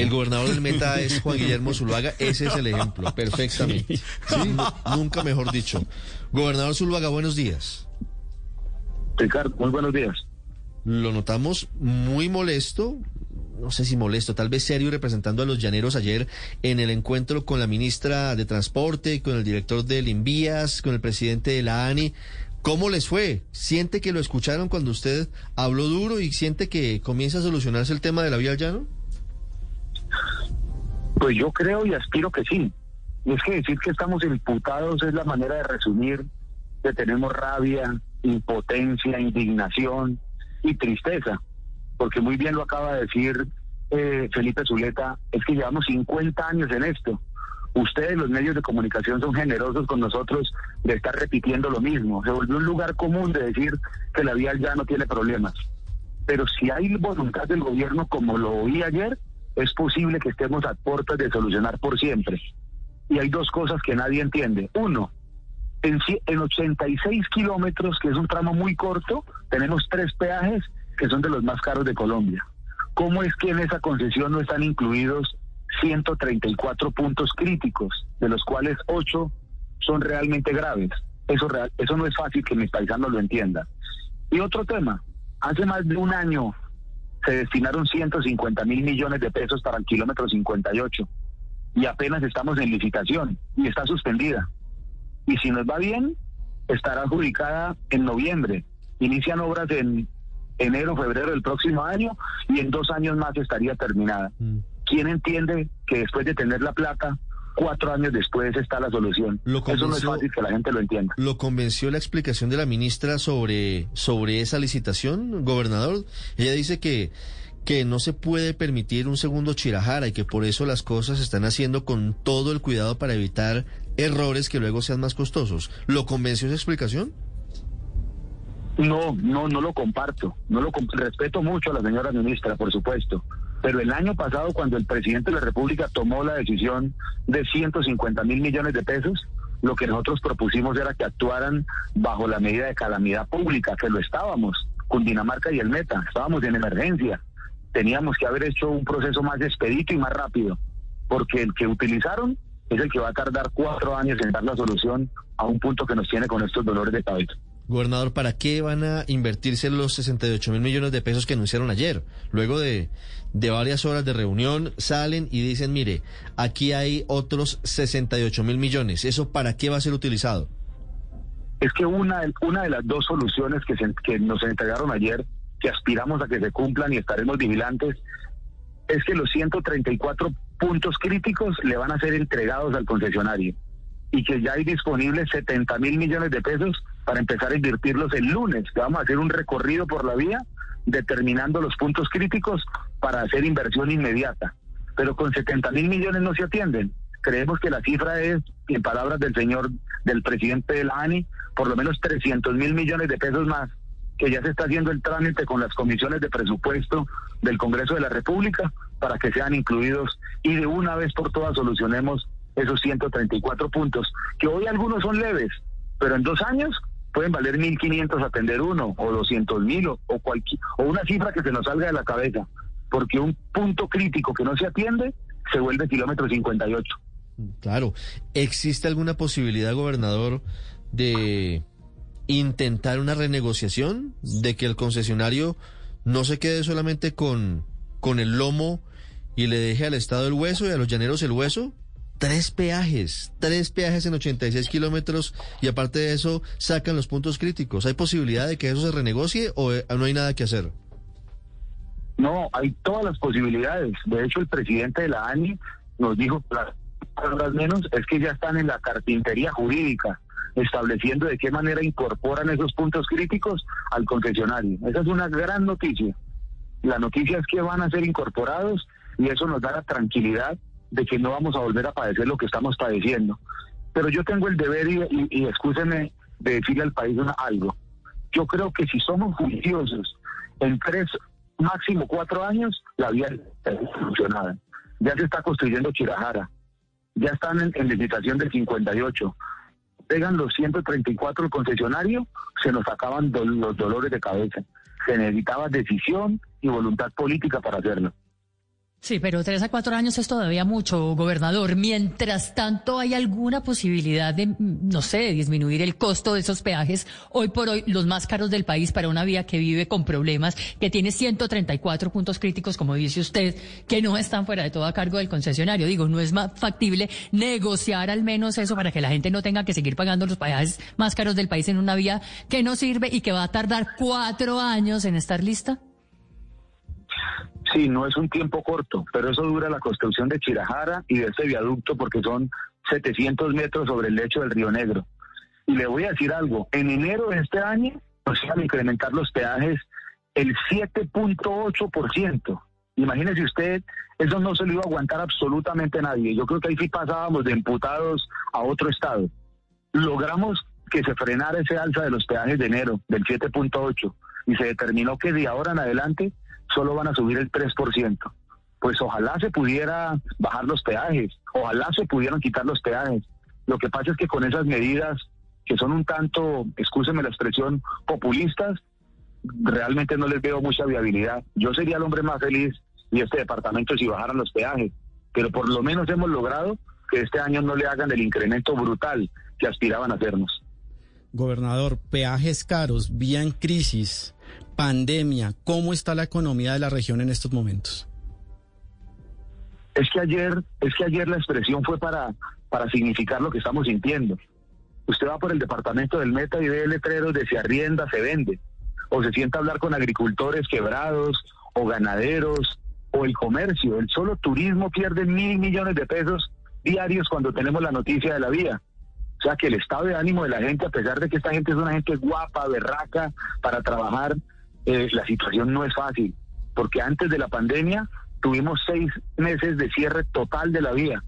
El gobernador del Meta es Juan Guillermo Zuluaga. Ese es el ejemplo, perfectamente. Sí, nunca mejor dicho. Gobernador Zuluaga, buenos días. Ricardo, muy buenos días. Lo notamos muy molesto, no sé si molesto, tal vez serio, representando a los llaneros ayer en el encuentro con la ministra de Transporte, con el director del Invías, con el presidente de la ANI. ¿Cómo les fue? ¿Siente que lo escucharon cuando usted habló duro y siente que comienza a solucionarse el tema de la vía al llano? Pues yo creo y aspiro que sí. Y es que decir que estamos imputados es la manera de resumir que tenemos rabia, impotencia, indignación y tristeza. Porque muy bien lo acaba de decir eh, Felipe Zuleta, es que llevamos 50 años en esto. Ustedes, los medios de comunicación, son generosos con nosotros de estar repitiendo lo mismo. Se volvió un lugar común de decir que la vía ya no tiene problemas. Pero si hay voluntad del gobierno, como lo oí ayer, es posible que estemos a puertas de solucionar por siempre. Y hay dos cosas que nadie entiende. Uno, en, en 86 kilómetros, que es un tramo muy corto, tenemos tres peajes que son de los más caros de Colombia. ¿Cómo es que en esa concesión no están incluidos 134 puntos críticos, de los cuales 8 son realmente graves? Eso, real, eso no es fácil que mis paisanos lo entiendan. Y otro tema, hace más de un año se destinaron 150 mil millones de pesos para el kilómetro 58 y apenas estamos en licitación y está suspendida. Y si nos va bien, estará adjudicada en noviembre. Inician obras en enero, febrero del próximo año y en dos años más estaría terminada. Mm. ¿Quién entiende que después de tener la plata, cuatro años después está la solución? Eso no es fácil que la gente lo entienda. ¿Lo convenció la explicación de la ministra sobre, sobre esa licitación, gobernador? Ella dice que que no se puede permitir un segundo Chirajara y que por eso las cosas se están haciendo con todo el cuidado para evitar errores que luego sean más costosos. ¿Lo convenció esa explicación? No, no, no lo comparto. No lo respeto mucho a la señora ministra, por supuesto. Pero el año pasado, cuando el presidente de la República tomó la decisión de 150 mil millones de pesos, lo que nosotros propusimos era que actuaran bajo la medida de calamidad pública, que lo estábamos, Cundinamarca y el Meta, estábamos en emergencia. Teníamos que haber hecho un proceso más expedito y más rápido, porque el que utilizaron es el que va a tardar cuatro años en dar la solución a un punto que nos tiene con estos dolores de cabeza. Gobernador, ¿para qué van a invertirse los 68 mil millones de pesos que anunciaron ayer? Luego de, de varias horas de reunión, salen y dicen, mire, aquí hay otros 68 mil millones. ¿Eso para qué va a ser utilizado? Es que una, una de las dos soluciones que, que nos entregaron ayer, que aspiramos a que se cumplan y estaremos vigilantes, es que los 134 puntos críticos le van a ser entregados al concesionario y que ya hay disponibles 70 mil millones de pesos para empezar a invertirlos el lunes. Vamos a hacer un recorrido por la vía determinando los puntos críticos para hacer inversión inmediata. Pero con 70 mil millones no se atienden. Creemos que la cifra es, en palabras del señor, del presidente de la ANI, por lo menos 300 mil millones de pesos más, que ya se está haciendo el trámite con las comisiones de presupuesto del Congreso de la República para que sean incluidos y de una vez por todas solucionemos esos 134 puntos, que hoy algunos son leves, pero en dos años pueden valer 1.500 atender uno, o 200.000, o, o, o una cifra que se nos salga de la cabeza, porque un punto crítico que no se atiende se vuelve kilómetro 58. Claro, ¿existe alguna posibilidad, gobernador, de intentar una renegociación, de que el concesionario no se quede solamente con, con el lomo y le deje al Estado el hueso y a los llaneros el hueso? Tres peajes, tres peajes en 86 kilómetros y aparte de eso sacan los puntos críticos. ¿Hay posibilidad de que eso se renegocie o eh, no hay nada que hacer? No, hay todas las posibilidades. De hecho, el presidente de la ANI nos dijo, las menos, es que ya están en la carpintería jurídica, estableciendo de qué manera incorporan esos puntos críticos al concesionario. Esa es una gran noticia. La noticia es que van a ser incorporados y eso nos da la tranquilidad de que no vamos a volver a padecer lo que estamos padeciendo. Pero yo tengo el deber, y, y, excúsenme, de decirle al país algo. Yo creo que si somos juiciosos en tres, máximo cuatro años, la vía está solucionada. Ya se está construyendo Chirajara, ya están en, en licitación del 58. Pegan los 134 el concesionario, se nos acaban los dolores de cabeza. Se necesitaba decisión y voluntad política para hacerlo. Sí, pero tres a cuatro años es todavía mucho, gobernador. Mientras tanto, ¿hay alguna posibilidad de, no sé, disminuir el costo de esos peajes? Hoy por hoy, los más caros del país para una vía que vive con problemas, que tiene 134 puntos críticos, como dice usted, que no están fuera de todo a cargo del concesionario. Digo, ¿no es más factible negociar al menos eso para que la gente no tenga que seguir pagando los peajes más caros del país en una vía que no sirve y que va a tardar cuatro años en estar lista? Sí, no es un tiempo corto, pero eso dura la construcción de Chirajara y de ese viaducto porque son 700 metros sobre el lecho del Río Negro. Y le voy a decir algo, en enero de este año nos iban a incrementar los peajes el 7.8%. Imagínese usted, eso no se lo iba a aguantar absolutamente nadie. Yo creo que ahí sí pasábamos de imputados a otro estado. Logramos que se frenara ese alza de los peajes de enero del 7.8 y se determinó que de ahora en adelante solo van a subir el 3%. Pues ojalá se pudiera bajar los peajes, ojalá se pudieran quitar los peajes. Lo que pasa es que con esas medidas que son un tanto, excúseme la expresión, populistas, realmente no les veo mucha viabilidad. Yo sería el hombre más feliz y este departamento si bajaran los peajes, pero por lo menos hemos logrado que este año no le hagan el incremento brutal que aspiraban a hacernos. Gobernador, peajes caros, vía en crisis, pandemia, ¿cómo está la economía de la región en estos momentos? Es que ayer, es que ayer la expresión fue para, para significar lo que estamos sintiendo. Usted va por el departamento del Meta y ve letreros de se arrienda, se vende. O se sienta a hablar con agricultores quebrados, o ganaderos, o el comercio. El solo turismo pierde mil millones de pesos diarios cuando tenemos la noticia de la vía. O sea que el estado de ánimo de la gente, a pesar de que esta gente es una gente guapa, berraca, para trabajar, eh, la situación no es fácil. Porque antes de la pandemia tuvimos seis meses de cierre total de la vía.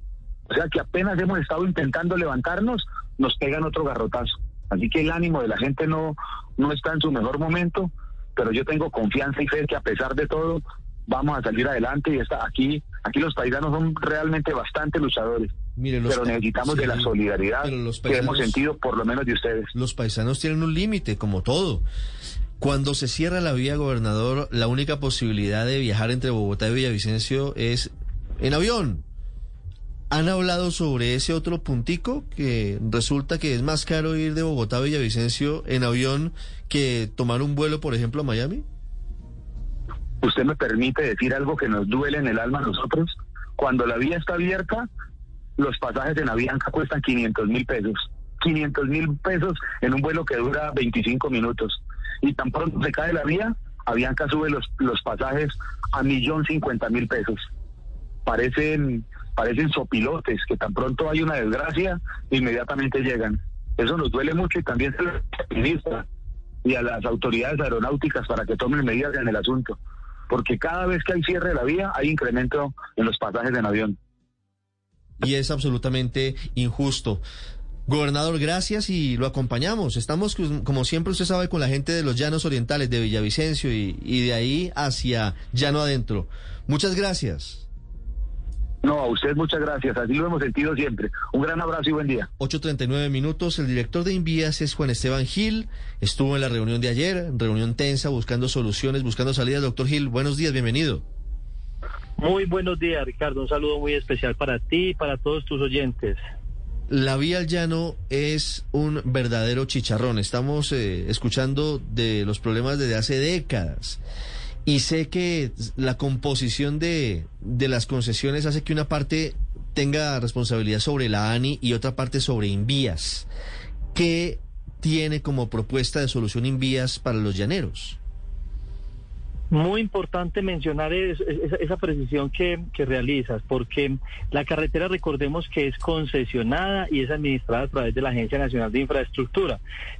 O sea que apenas hemos estado intentando levantarnos, nos pegan otro garrotazo. Así que el ánimo de la gente no, no está en su mejor momento, pero yo tengo confianza y fe que a pesar de todo vamos a salir adelante y está aquí, aquí los paisanos son realmente bastante luchadores. Mire, pero necesitamos de la solidaridad que hemos sentido por lo menos de ustedes. Los paisanos tienen un límite, como todo. Cuando se cierra la vía, gobernador, la única posibilidad de viajar entre Bogotá y Villavicencio es en avión. ¿Han hablado sobre ese otro puntico? Que resulta que es más caro ir de Bogotá a Villavicencio en avión que tomar un vuelo, por ejemplo, a Miami. Usted me permite decir algo que nos duele en el alma a nosotros. Cuando la vía está abierta, los pasajes en Avianca cuestan 500 mil pesos. 500 mil pesos en un vuelo que dura 25 minutos. Y tan pronto se cae la vía, Avianca sube los, los pasajes a millón cincuenta mil pesos. Parecen, parecen sopilotes que tan pronto hay una desgracia, inmediatamente llegan. Eso nos duele mucho y también se lo y a las autoridades aeronáuticas para que tomen medidas en el asunto. Porque cada vez que hay cierre de la vía, hay incremento en los pasajes en avión. Y es absolutamente injusto. Gobernador, gracias y lo acompañamos. Estamos, como siempre usted sabe, con la gente de los llanos orientales de Villavicencio y, y de ahí hacia llano adentro. Muchas gracias. No, a usted muchas gracias. Así lo hemos sentido siempre. Un gran abrazo y buen día. 8.39 minutos. El director de Invías es Juan Esteban Gil. Estuvo en la reunión de ayer, reunión tensa, buscando soluciones, buscando salidas. Doctor Gil, buenos días, bienvenido. Muy buenos días, Ricardo. Un saludo muy especial para ti y para todos tus oyentes. La vía al llano es un verdadero chicharrón. Estamos eh, escuchando de los problemas desde hace décadas. Y sé que la composición de, de las concesiones hace que una parte tenga responsabilidad sobre la ANI y otra parte sobre Invías. ¿Qué tiene como propuesta de solución Invías para los llaneros? Muy importante mencionar es- es- esa precisión que, realizas, porque la carretera, recordemos que es concesionada y es administrada a través de la Agencia Nacional de Infraestructura.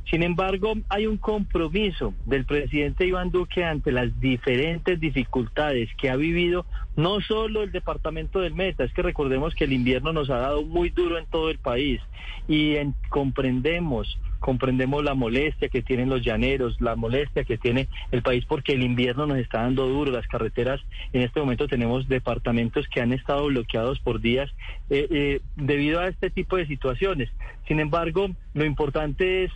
Sin embargo, hay un compromiso del presidente Iván Duque ante las diferentes dificultades que ha vivido no solo el departamento del Meta, es que recordemos que el invierno nos ha dado muy duro en todo el país y en- comprendemos comprendemos la molestia que tienen los llaneros, la molestia que tiene el país porque el invierno nos está dando duro, las carreteras, en este momento tenemos departamentos que han estado bloqueados por días eh, eh, debido a este tipo de situaciones. Sin embargo, lo importante es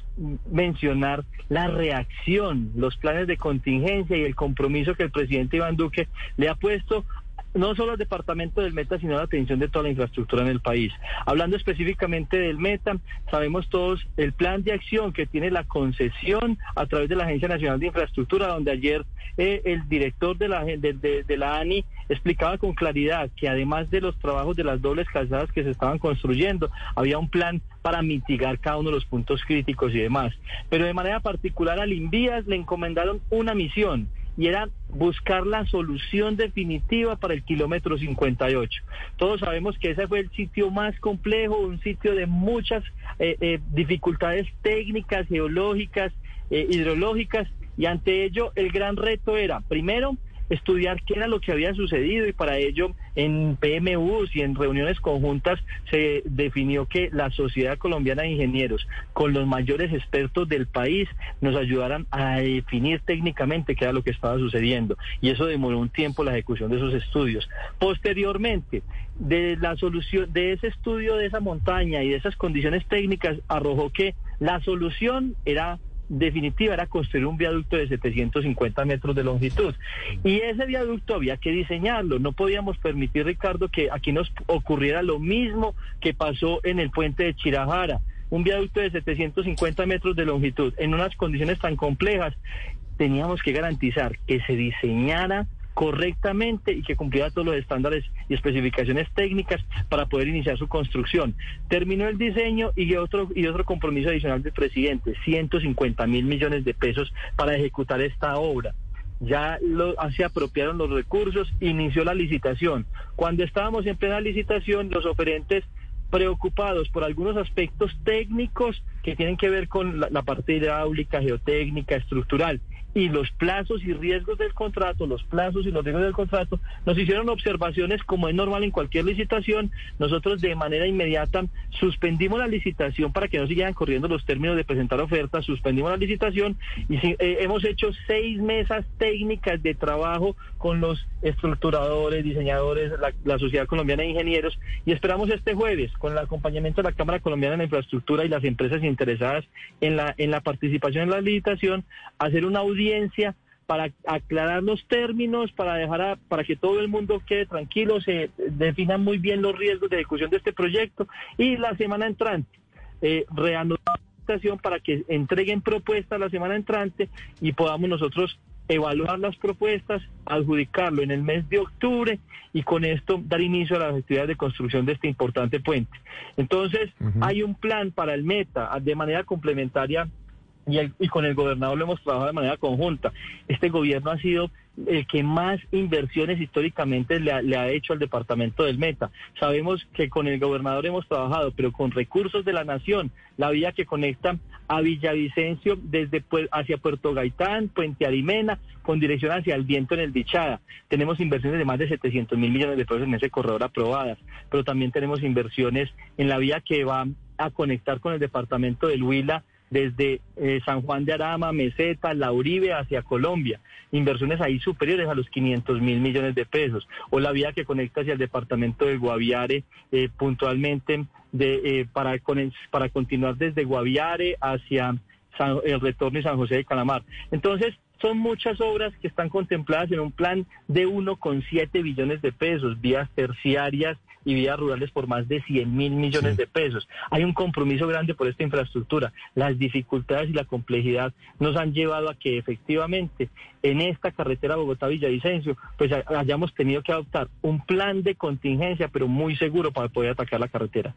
mencionar la reacción, los planes de contingencia y el compromiso que el presidente Iván Duque le ha puesto no solo al departamento del Meta, sino a la atención de toda la infraestructura en el país. Hablando específicamente del Meta, sabemos todos el plan de acción que tiene la concesión a través de la Agencia Nacional de Infraestructura, donde ayer eh, el director de la, de, la ANI explicaba con claridad que además de los trabajos de las dobles calzadas que se estaban construyendo, había un plan para mitigar cada uno de los puntos críticos y demás. Pero de manera particular al Invías le encomendaron una misión y era buscar la solución definitiva para el kilómetro 58. Todos sabemos que ese fue el sitio más complejo, un sitio de muchas eh, eh, dificultades técnicas, geológicas, eh, hidrológicas, y ante ello el gran reto era, primero, estudiar qué era lo que había sucedido y para ello en PMUs y en reuniones conjuntas se definió que la Sociedad Colombiana de Ingenieros con los mayores expertos del país nos ayudaran a definir técnicamente qué era lo que estaba sucediendo y eso demoró un tiempo la ejecución de esos estudios. Posteriormente, de la solución de ese estudio de esa montaña y de esas condiciones técnicas arrojó que la solución era definitiva era construir un viaducto de 750 metros de longitud. Y ese viaducto había que diseñarlo. No podíamos permitir, Ricardo, que aquí nos ocurriera lo mismo que pasó en el puente de Chirajara. Un viaducto de 750 metros de longitud en unas condiciones tan complejas. Teníamos que garantizar que se diseñara correctamente y que cumpliera todos los estándares y especificaciones técnicas para poder iniciar su construcción. Terminó el diseño y otro y otro compromiso adicional del presidente, 150 mil millones de pesos para ejecutar esta obra. Ya lo, se apropiaron los recursos, inició la licitación. Cuando estábamos en plena licitación, los oferentes preocupados por algunos aspectos técnicos que tienen que ver con la, la parte hidráulica, geotécnica, estructural y los plazos y riesgos del contrato, los plazos y los riesgos del contrato, nos hicieron observaciones como es normal en cualquier licitación. Nosotros de manera inmediata suspendimos la licitación para que no siguieran corriendo los términos de presentar ofertas, suspendimos la licitación y eh, hemos hecho seis mesas técnicas de trabajo con los estructuradores, diseñadores, la, la Sociedad Colombiana de Ingenieros y esperamos este jueves con el acompañamiento de la Cámara Colombiana de la Infraestructura y las empresas interesadas en la, en la participación en la licitación, hacer una audiencia para aclarar los términos, para dejar a- para que todo el mundo quede tranquilo, se definan muy bien los riesgos de ejecución de este proyecto y la semana entrante eh, reanudar la licitación para que entreguen propuestas la semana entrante y podamos nosotros evaluar las propuestas, adjudicarlo en el mes de octubre y con esto dar inicio a las actividades de construcción de este importante puente. Entonces, hay un plan para el Meta de manera complementaria y, el- y con el gobernador lo hemos trabajado de manera conjunta. Este gobierno ha sido el que más inversiones históricamente le ha, le ha hecho al departamento del Meta. Sabemos que con el gobernador hemos trabajado, pero con recursos de la nación, la vía que conecta a Villavicencio desde hacia Puerto Gaitán, Puente Arimena, con dirección hacia el viento en el Bichada. Tenemos inversiones de más de 700 mil millones de pesos en ese corredor aprobadas, pero también tenemos inversiones en la vía que va a conectar con el departamento del Huila desde eh, San Juan de Arama, Meseta, La Uribe hacia Colombia. Inversiones ahí superiores a los 500 mil millones de pesos. O la vía que conecta hacia el departamento de Guaviare eh, puntualmente de, eh, para, para continuar desde Guaviare hacia San- el retorno y San José de Calamar. Entonces, son muchas obras que están contempladas en un plan de 1,7 billones de pesos, vías terciarias y vías rurales por más de 100 mil millones de pesos. Hay un compromiso grande por esta infraestructura. Las dificultades y la complejidad nos han llevado a que efectivamente en esta carretera Bogotá-Villavicencio pues ha- hayamos tenido que adoptar un plan de contingencia, pero muy seguro para poder atacar la carretera.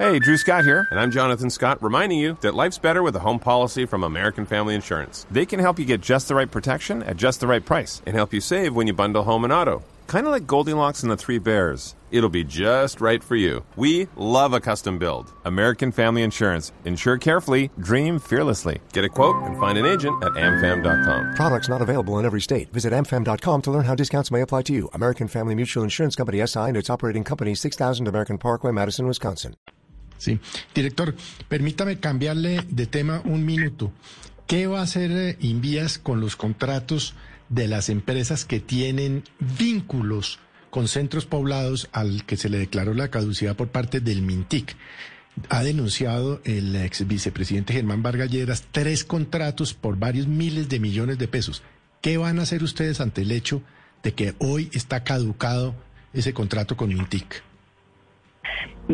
Hey, Drew Scott here, and I'm Jonathan Scott, reminding you that life's better with a home policy from American Family Insurance. They can help you get just the right protection at just the right price and help you save when you bundle home and auto. Kind of like Goldilocks and the Three Bears. It'll be just right for you. We love a custom build. American Family Insurance. Insure carefully, dream fearlessly. Get a quote and find an agent at amfam.com. Products not available in every state. Visit amfam.com to learn how discounts may apply to you. American Family Mutual Insurance Company SI and its operating company 6000 American Parkway, Madison, Wisconsin. Sí. Director, permítame cambiarle de tema un minuto. ¿Qué va a hacer eh, Invías con los contratos de las empresas que tienen vínculos con centros poblados al que se le declaró la caducidad por parte del MINTIC? Ha denunciado el ex vicepresidente Germán Vargas Lleras tres contratos por varios miles de millones de pesos. ¿Qué van a hacer ustedes ante el hecho de que hoy está caducado ese contrato con MINTIC?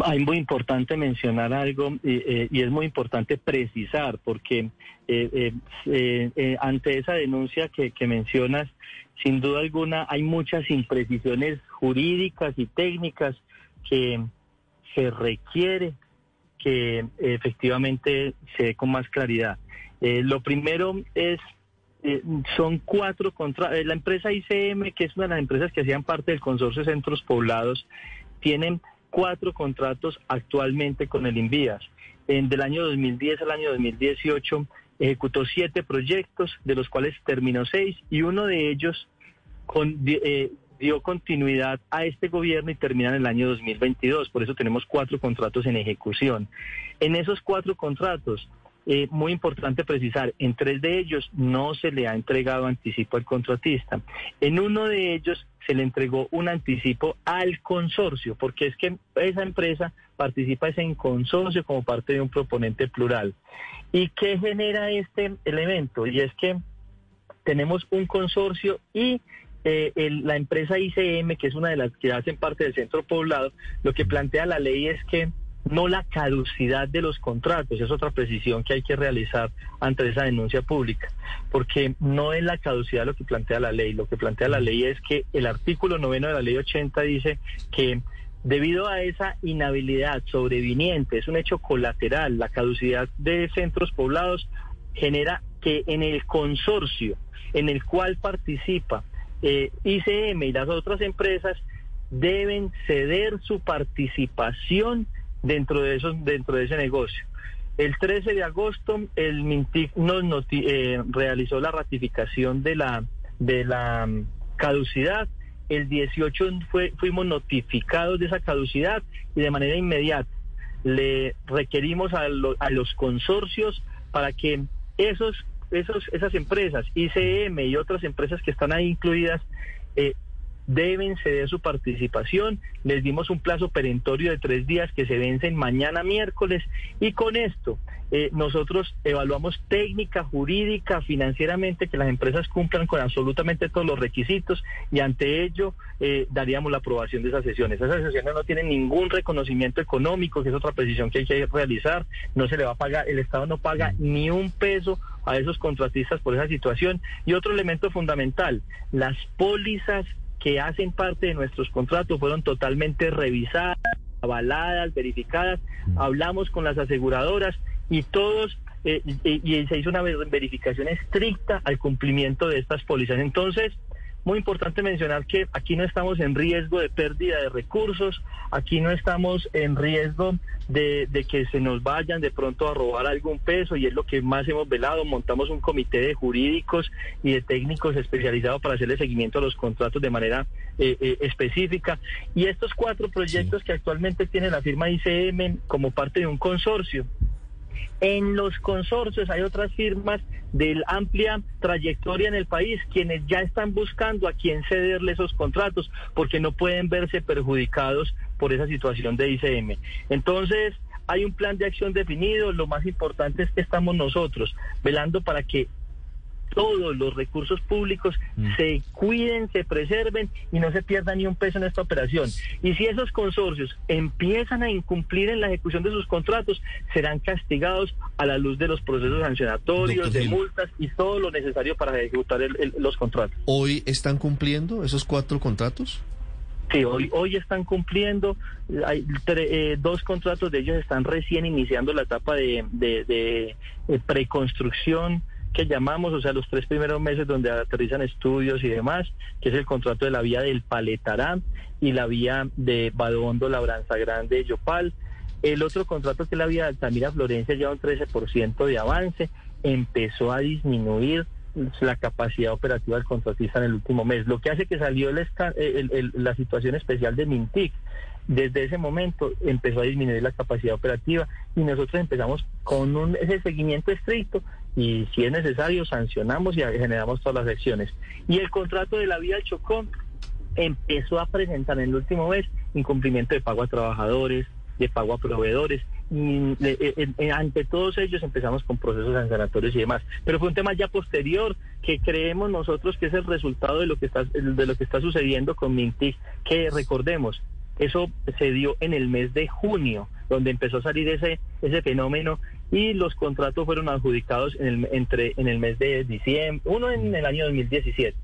Hay muy importante mencionar algo eh, y es muy importante precisar porque eh, eh, ante esa denuncia que, mencionas, sin duda alguna hay muchas imprecisiones jurídicas y técnicas que se requiere que efectivamente se dé con más claridad. lo primero es son cuatro contra la empresa ICM, que es una de las empresas que hacían parte del consorcio centros poblados, tienen cuatro contratos actualmente con el Invías. En, del año 2010 al año 2018 ejecutó siete proyectos, de los cuales terminó seis, y uno de ellos eh, dio continuidad a este gobierno y termina en el año 2022. Por eso tenemos cuatro contratos en ejecución. En esos cuatro contratos, eh, muy importante precisar, en tres de ellos no se le ha entregado anticipo al contratista. En uno de ellos se le entregó un anticipo al consorcio, porque es que esa empresa participa en consorcio como parte de un proponente plural. ¿Y qué genera este elemento? Y es que tenemos un consorcio y eh, la empresa ICM, que es una de las que hacen parte del centro poblado, lo que plantea la ley es que no la caducidad de los contratos, es otra precisión que hay que realizar ante esa denuncia pública, porque no es la caducidad lo que plantea la ley, lo que plantea la ley es que el artículo noveno de la ley 80 dice que debido a esa inhabilidad sobreviniente, es un hecho colateral, la caducidad de centros poblados genera que en el consorcio en el cual participa eh, ICM y las otras empresas deben ceder su participación dentro de esos dentro de ese negocio. El 13 de agosto el Mintic nos eh, realizó la ratificación de la de la mm, caducidad. El 18 fue, fuimos notificados de esa caducidad y de manera inmediata le requerimos a, a los consorcios para que esos, esos, esas empresas, ICM y otras empresas que están ahí incluidas, eh, deben ceder su participación. Les dimos un plazo perentorio de tres días que se vencen mañana miércoles y con esto eh, nosotros evaluamos técnica, jurídica, financieramente que las empresas cumplan con absolutamente todos los requisitos y ante ello eh, daríamos la aprobación de esas sesiones. Esas sesiones no tienen ningún reconocimiento económico, que es otra precisión que hay que realizar. No se le va a pagar, el Estado no paga ni un peso a esos contratistas por esa situación. Y otro elemento fundamental, las pólizas que hacen parte de nuestros contratos fueron totalmente revisadas, avaladas, verificadas. Hablamos con las aseguradoras y todos eh, y, se hizo una verificación estricta al cumplimiento de estas pólizas. Entonces, muy importante mencionar que aquí no estamos en riesgo de pérdida de recursos, aquí no estamos en riesgo de, que se nos vayan de pronto a robar algún peso y es lo que más hemos velado. Montamos un comité de jurídicos y de técnicos especializados para hacerle seguimiento a los contratos de manera eh, eh, específica. Y estos cuatro proyectos que actualmente tiene la firma ICM como parte de un consorcio en los consorcios hay otras firmas de amplia trayectoria en el país quienes ya están buscando a quién cederle esos contratos porque no pueden verse perjudicados por esa situación de ICM. Entonces, hay un plan de acción definido, lo más importante es que estamos nosotros velando para que todos los recursos públicos mm. se cuiden, se preserven y no se pierda ni un peso en esta operación. Y si esos consorcios empiezan a incumplir en la ejecución de sus contratos, serán castigados a la luz de los procesos sancionatorios, de multas y todo lo necesario para ejecutar los contratos. ¿Hoy están cumpliendo esos cuatro contratos? Sí, hoy, hoy están cumpliendo, hay eh, dos contratos de ellos están recién iniciando la etapa de, de, preconstrucción que llamamos, o sea, los tres primeros meses donde aterrizan estudios y demás, que es el contrato de la vía del Paletarán y la vía de Badondo, Labranza Grande, Yopal. El otro contrato que es la vía de Altamira, Florencia, lleva un 13% de avance, empezó a disminuir la capacidad operativa del contratista en el último mes, lo que hace que salió la situación especial de Mintic. Desde ese momento empezó a disminuir la capacidad operativa y nosotros empezamos con un, ese seguimiento estricto y si es necesario sancionamos y generamos todas las acciones. Y el contrato de la vía del Chocó empezó a presentar en el último mes incumplimiento de pago a trabajadores, de pago a proveedores y eh, eh, ante todos ellos empezamos con procesos sancionatorios y demás. Pero fue un tema ya posterior que creemos nosotros que es el resultado de lo que está, de lo que está sucediendo con Mintic, que recordemos, eso se dio en el mes de junio, donde empezó a salir ese, ese fenómeno y los contratos fueron adjudicados en el, entre, en el mes de diciembre, uno en el año 2017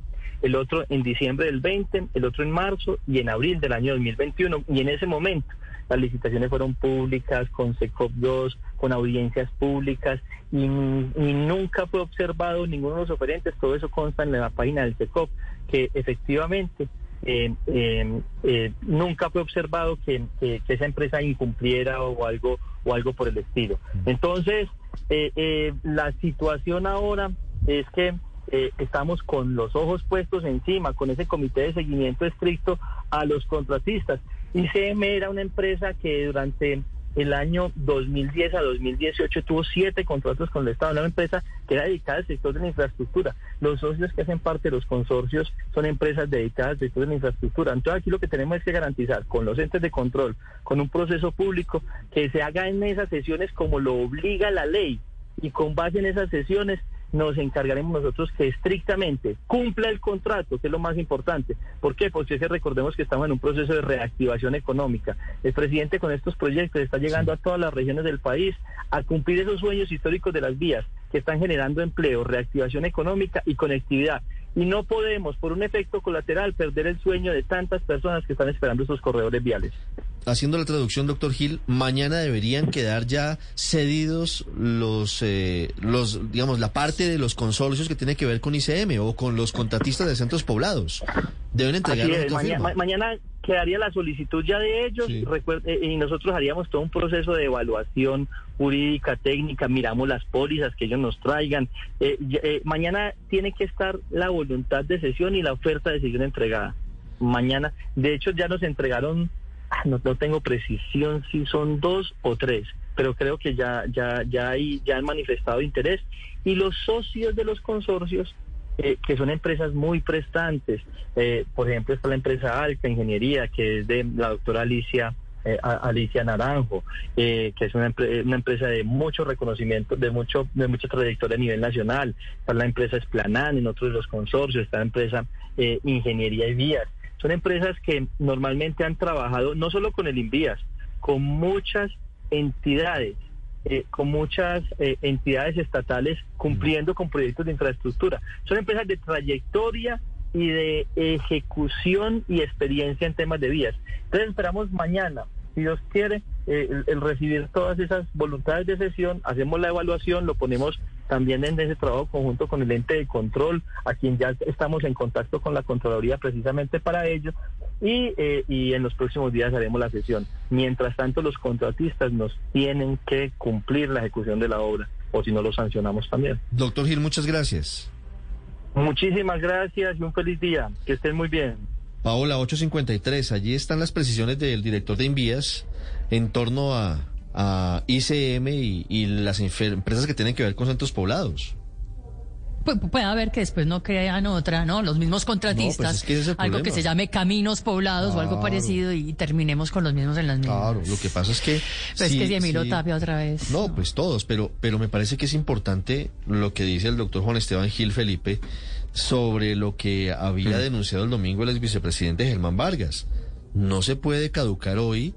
el otro en diciembre del 20, el otro en marzo y en abril del año 2021. Y en ese momento las licitaciones fueron públicas, con SECOP 2, con audiencias públicas, y, nunca fue observado ninguno de los oferentes, todo eso consta en la página del SECOP, que efectivamente eh, eh, eh, nunca fue observado que, esa empresa incumpliera o algo o algo por el estilo. Entonces, la situación ahora es que estamos con los ojos puestos encima, con ese comité de seguimiento estricto a los contratistas. ICM era una empresa que durante el año 2010 a 2018 tuvo siete contratos con el Estado, una empresa que era dedicada al sector de la infraestructura. Los socios que hacen parte de los consorcios son empresas dedicadas al sector de la infraestructura. Entonces aquí lo que tenemos es que garantizar con los entes de control, con un proceso público, que se haga en esas sesiones como lo obliga la ley y con base en esas sesiones nos encargaremos nosotros que estrictamente cumpla el contrato, que es lo más importante. ¿Por qué? Porque recordemos que estamos en un proceso de reactivación económica. El presidente con estos proyectos está llegando a todas las regiones del país a cumplir esos sueños históricos de las vías que están generando empleo, reactivación económica y conectividad. Y no podemos, por un efecto colateral, perder el sueño de tantas personas que están esperando esos corredores viales haciendo la traducción, doctor Gil, mañana deberían quedar ya cedidos los, eh, los, digamos, la parte de los consorcios que tiene que ver con ICM o con los contratistas de centros poblados. Deben entregar mañana, quedaría la solicitud ya de ellos eh, y nosotros haríamos todo un proceso de evaluación jurídica, técnica, miramos las pólizas que ellos nos traigan. Eh, mañana tiene que estar la voluntad de sesión y la oferta de sesión entregada. Mañana, de hecho, ya nos entregaron Ah, no, tengo precisión si son dos o tres, pero creo que ya, ya, ya, hay, ya han manifestado interés. Y los socios de los consorcios, eh, que son empresas muy prestantes, eh, por ejemplo está la empresa Alca Ingeniería, que es de la doctora Alicia. Eh, Alicia Naranjo, que es una, una, empresa de mucho reconocimiento, de mucho de mucha trayectoria a nivel nacional. Está la empresa Esplanan en otros de los consorcios, está la empresa Ingeniería y Vías. Son empresas que normalmente han trabajado no solo con el Invías, con muchas entidades, eh, con muchas eh, entidades estatales cumpliendo con proyectos de infraestructura. Son empresas de trayectoria y de ejecución y experiencia en temas de vías. Entonces esperamos mañana, si Dios quiere, eh, el, recibir todas esas voluntades de sesión, hacemos la evaluación, lo ponemos también en ese trabajo conjunto con el ente de control, a quien ya estamos en contacto con la Contraloría precisamente para ello, y, eh, y en los próximos días haremos la sesión. Mientras tanto, los contratistas nos tienen que cumplir la ejecución de la obra, o si no, lo sancionamos también. Doctor Gil, muchas gracias. Muchísimas gracias y un feliz día. Que estén muy bien. Paola, 853, allí están las precisiones del director de Envías en torno a a ICM y, las empresas que tienen que ver con centros poblados. puede haber que después no crean otra, ¿no? Los mismos contratistas, algo que se llame caminos poblados o algo parecido y terminemos con los mismos en las mismas. Claro, lo que pasa es que... Pues es que si Emilio Tapia otra vez. No, pues todos, pero, pero me parece que es importante lo que dice el doctor Juan Esteban Gil Felipe sobre lo que había denunciado el domingo el vicepresidente Germán Vargas. No se puede caducar hoy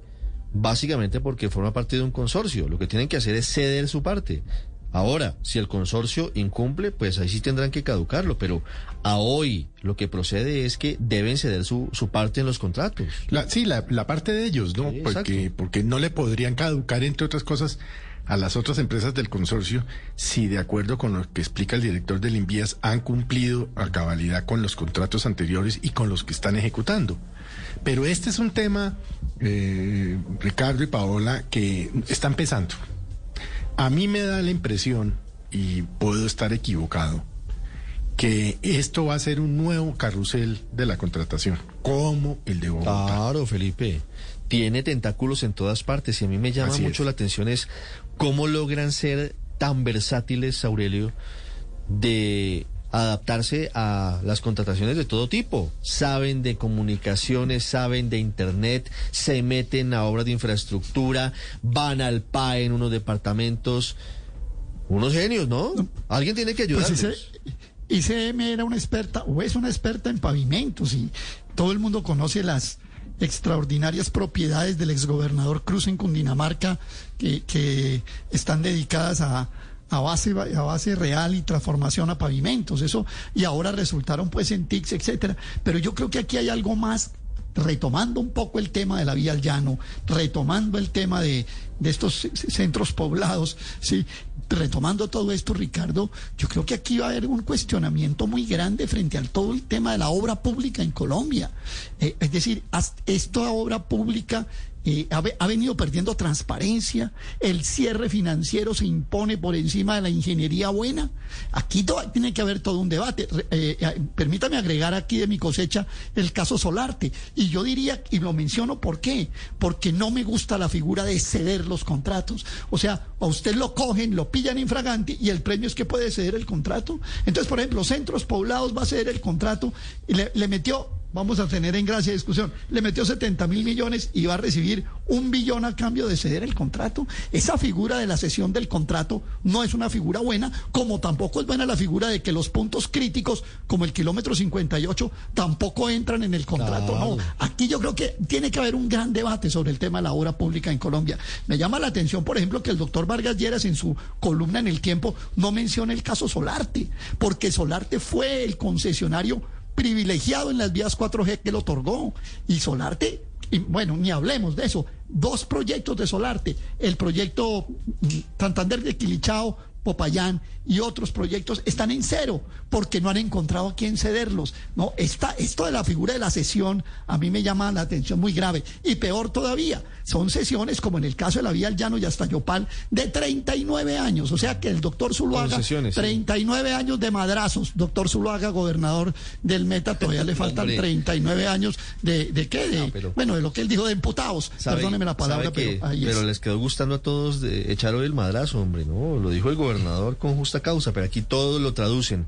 básicamente porque forma parte de un consorcio. Lo que tienen que hacer es ceder su parte. Ahora, si el consorcio incumple, pues ahí sí tendrán que caducarlo, pero a hoy lo que procede es que deben ceder su, su parte en los contratos. La, sí, la, la parte de ellos, ¿no? Sí, porque, porque no le podrían caducar, entre otras cosas, a las otras empresas del consorcio si, de acuerdo con lo que explica el director del Invías, han cumplido a cabalidad con los contratos anteriores y con los que están ejecutando. Pero este es un tema, eh, Ricardo y Paola, que está empezando. A mí me da la impresión, y puedo estar equivocado, que esto va a ser un nuevo carrusel de la contratación, como el de Bogotá. Claro, Felipe. Tiene tentáculos en todas partes y a mí me llama Así mucho es. la atención es cómo logran ser tan versátiles, Aurelio, de adaptarse a las contrataciones de todo tipo. Saben de comunicaciones, saben de internet, se meten a obras de infraestructura, van al PAE en unos departamentos. Unos genios, ¿no? Alguien tiene que Pues ayudarlos. ese, ICM era una experta o es una experta en pavimentos y todo el mundo conoce las extraordinarias propiedades del exgobernador Cruz en Cundinamarca que, que están dedicadas a, a base a base real y transformación a pavimentos eso y ahora resultaron pues en TICS etcétera pero yo creo que aquí hay algo más retomando un poco el tema de la vía al llano, retomando el tema de, de estos centros poblados, sí, retomando todo esto, Ricardo, yo creo que aquí va a haber un cuestionamiento muy grande frente al todo el tema de la obra pública en Colombia. Eh, es decir, esta obra pública ha, ve- ha venido perdiendo transparencia, el cierre financiero se impone por encima de la ingeniería buena. Aquí tiene que haber todo un debate. Eh, eh, permítame agregar aquí de mi cosecha el caso Solarte. Y yo diría, y lo menciono, ¿por qué? Porque no me gusta la figura de ceder los contratos. O sea, a usted lo cogen, lo pillan infraganti y el premio es que puede ceder el contrato. Entonces, por ejemplo, Centros Poblados va a ceder el contrato y le metió vamos a tener en gracia discusión, le metió 70 mil millones y va a recibir un billón a cambio de ceder el contrato. Esa figura de la cesión del contrato no es una figura buena, como tampoco es buena la figura de que los puntos críticos, como el kilómetro 58, tampoco entran en el contrato. Claro. No, aquí yo creo que tiene que haber un gran debate sobre el tema de la obra pública en Colombia. Me llama la atención, por ejemplo, que el doctor Vargas Lleras en su columna en El Tiempo no menciona el caso Solarte, porque Solarte fue el concesionario privilegiado en las vías 4G que lo otorgó. Y Solarte, bueno, ni hablemos de eso. Dos proyectos de Solarte, el proyecto mm, Santander de Quilichao, Popayán y otros proyectos están en cero porque no han encontrado a quién cederlos. No, esta, esto de la figura de la sesión a mí me llama la atención muy grave. Y peor todavía, son sesiones como en el caso de la vía al llano y hasta Yopal de 39 años. O sea que el doctor Zuluaga, Concesiones, sí. 39 años de madrazos. Doctor Zuluaga, gobernador del Meta, todavía le faltan Hombre. 39 años de, de qué? De, pero- bueno, de lo que él dijo de imputados. Sabe- Perdóneme la palabra, que- pero ahí es. pero les quedó gustando a todos de echar hoy el madrazo, hombre, ¿no? Lo dijo el gobernador con justa causa, pero aquí todos lo traducen.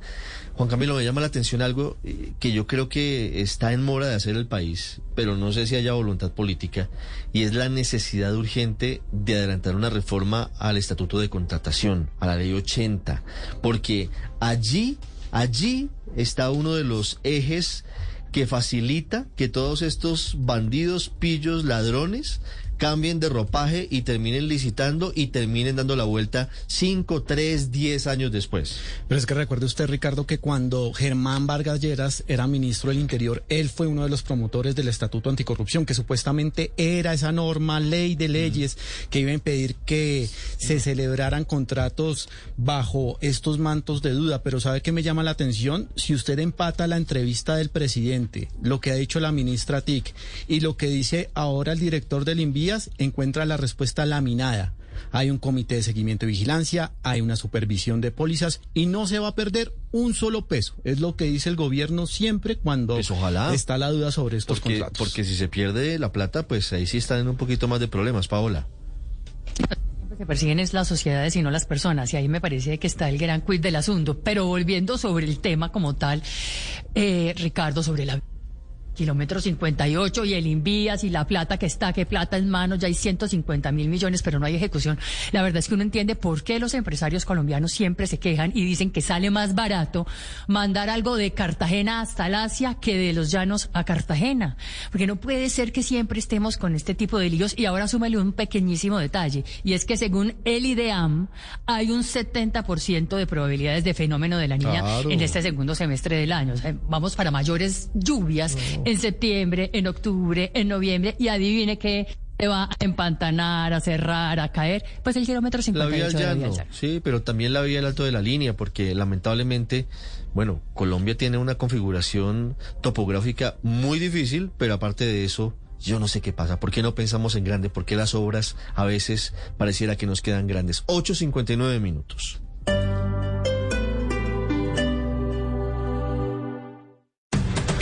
Juan Camilo, me llama la atención algo eh, que yo creo que está en mora de hacer el país, pero no sé si haya voluntad política, y es la necesidad urgente de adelantar una reforma al Estatuto de Contratación, a la Ley 80, porque allí, allí está uno de los ejes que facilita que todos estos bandidos, pillos, ladrones cambien de ropaje y terminen licitando y terminen dando la vuelta 5, 3, 10 años después. Pero es que recuerde usted, Ricardo, que cuando Germán Vargas Lleras era ministro del Interior, él fue uno de los promotores del Estatuto Anticorrupción, que supuestamente era esa norma, ley de leyes, que iba a impedir que se celebraran contratos bajo estos mantos de duda. Pero ¿sabe qué me llama la atención? Si usted empata la entrevista del presidente, lo que ha dicho la ministra TIC y lo que dice ahora el director del Encuentra la respuesta laminada. Hay un comité de seguimiento y vigilancia, hay una supervisión de pólizas y no se va a perder un solo peso. Es lo que dice el gobierno siempre cuando Pues ojalá. está la duda sobre estos Porque, contratos. porque si se pierde la plata, pues ahí sí están en un poquito más de problemas, Paola. Lo que persiguen es las sociedades y no las personas, y ahí me parece que está el gran quiz del asunto. Pero volviendo sobre el tema como tal, eh, Ricardo, sobre la kilómetro 58 y el Invías y la plata que está, que plata en manos, ya hay 150 mil millones, pero no hay ejecución. La verdad es que uno entiende por qué los empresarios colombianos siempre se quejan y dicen que sale más barato mandar algo de Cartagena hasta el Asia que de los llanos a Cartagena. Porque no puede ser que siempre estemos con este tipo de líos y ahora súmele un pequeñísimo detalle y es que según el IDEAM hay un 70% de probabilidades de fenómeno de la niña Claro. en este segundo semestre del año. O sea, vamos para mayores lluvias en septiembre, en octubre, en noviembre y adivine que se va a empantanar, a cerrar, a caer, pues el kilómetro La vía 58 al de la vía llano, sí, pero también la vía al alto de la línea, porque lamentablemente, bueno, Colombia tiene una configuración topográfica muy difícil, pero aparte de eso, yo no sé qué pasa. ¿Por qué no pensamos en grande? ¿Por qué las obras a veces pareciera que nos quedan grandes? 8.59 minutos.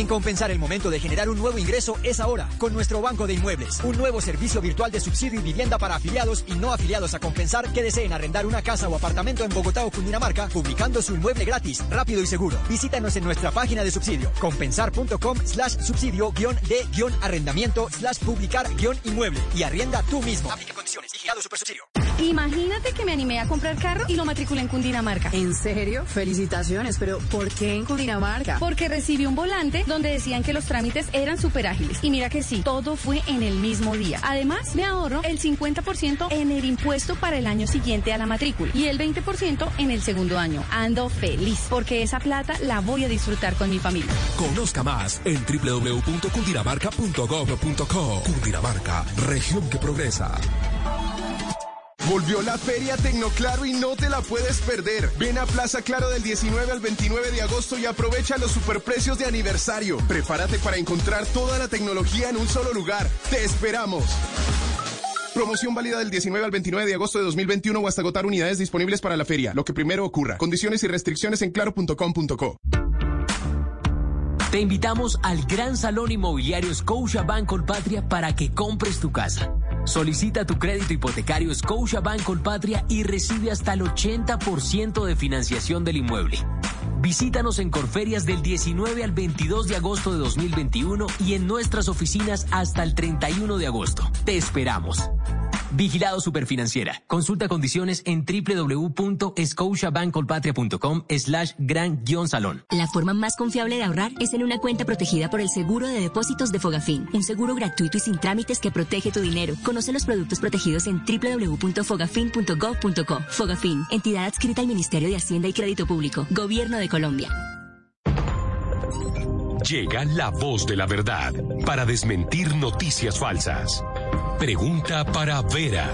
En Compensar el momento de generar un nuevo ingreso es ahora, con nuestro Banco de Inmuebles, un nuevo servicio virtual de subsidio y vivienda para afiliados y no afiliados a Compensar que deseen arrendar una casa o apartamento en Bogotá o Cundinamarca, publicando su inmueble gratis, rápido y seguro. Visítanos en nuestra página de subsidio, compensar.com slash subsidio guion de guion arrendamiento slash publicar guion inmueble y arrienda tú mismo. Aplica condiciones, vigilado super subsidio. Imagínate que me animé a comprar carro y lo matriculé en Cundinamarca. ¿En serio? Felicitaciones, pero ¿por qué en Cundinamarca? Porque recibí un volante donde decían que los trámites eran súper ágiles. Y mira que sí, todo fue en el mismo día. Además, me ahorro el 50% en el impuesto para el año siguiente a la matrícula y el 20% en el segundo año. Ando feliz porque esa plata la voy a disfrutar con mi familia. Conozca más en www.cundinamarca.gov.co. Cundinamarca, región que progresa. Volvió la Feria Tecnoclaro y no te la puedes perder. Ven a Plaza Claro del 19 al 29 de agosto y aprovecha los superprecios de aniversario. Prepárate para encontrar toda la tecnología en un solo lugar. ¡Te esperamos! Promoción válida del 19 al 29 de agosto de 2021 o hasta agotar unidades disponibles para la feria. Lo que primero ocurra. Condiciones y restricciones en claro.com.co. Te invitamos al Gran Salón Inmobiliario Scotia Bank Colpatria para que compres tu casa. Solicita tu crédito hipotecario Scotia Bank Colpatria y recibe hasta el 80% de financiación del inmueble. Visítanos en Corferias del 19 al 22 de agosto de 2021 y en nuestras oficinas hasta el 31 de agosto. Te esperamos. Vigilado Superfinanciera. Consulta condiciones en www.scotiabankcolpatria.com slash gran guion salón. La forma más confiable de ahorrar es en una cuenta protegida por el seguro de depósitos de Fogafín. Un seguro gratuito y sin trámites que protege tu dinero. Conoce los productos protegidos en www.fogafin.gov.co. Fogafín, entidad adscrita al Ministerio de Hacienda y Crédito Público. Gobierno de Colombia. Llega la voz de la verdad para desmentir noticias falsas. Pregunta para Vera.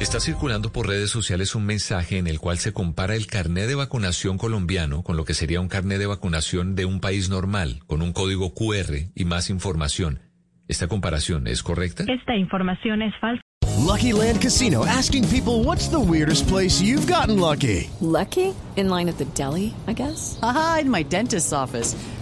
Está circulando por redes sociales un mensaje en el cual se compara el carné de vacunación colombiano con lo que sería un carné de vacunación de un país normal, con un código QR y más información. ¿Esta comparación es correcta? Esta información es falsa. Lucky Land Casino asking people what's the weirdest place you've gotten lucky? Lucky? In line at the deli, I guess? Aha, in my dentist's office.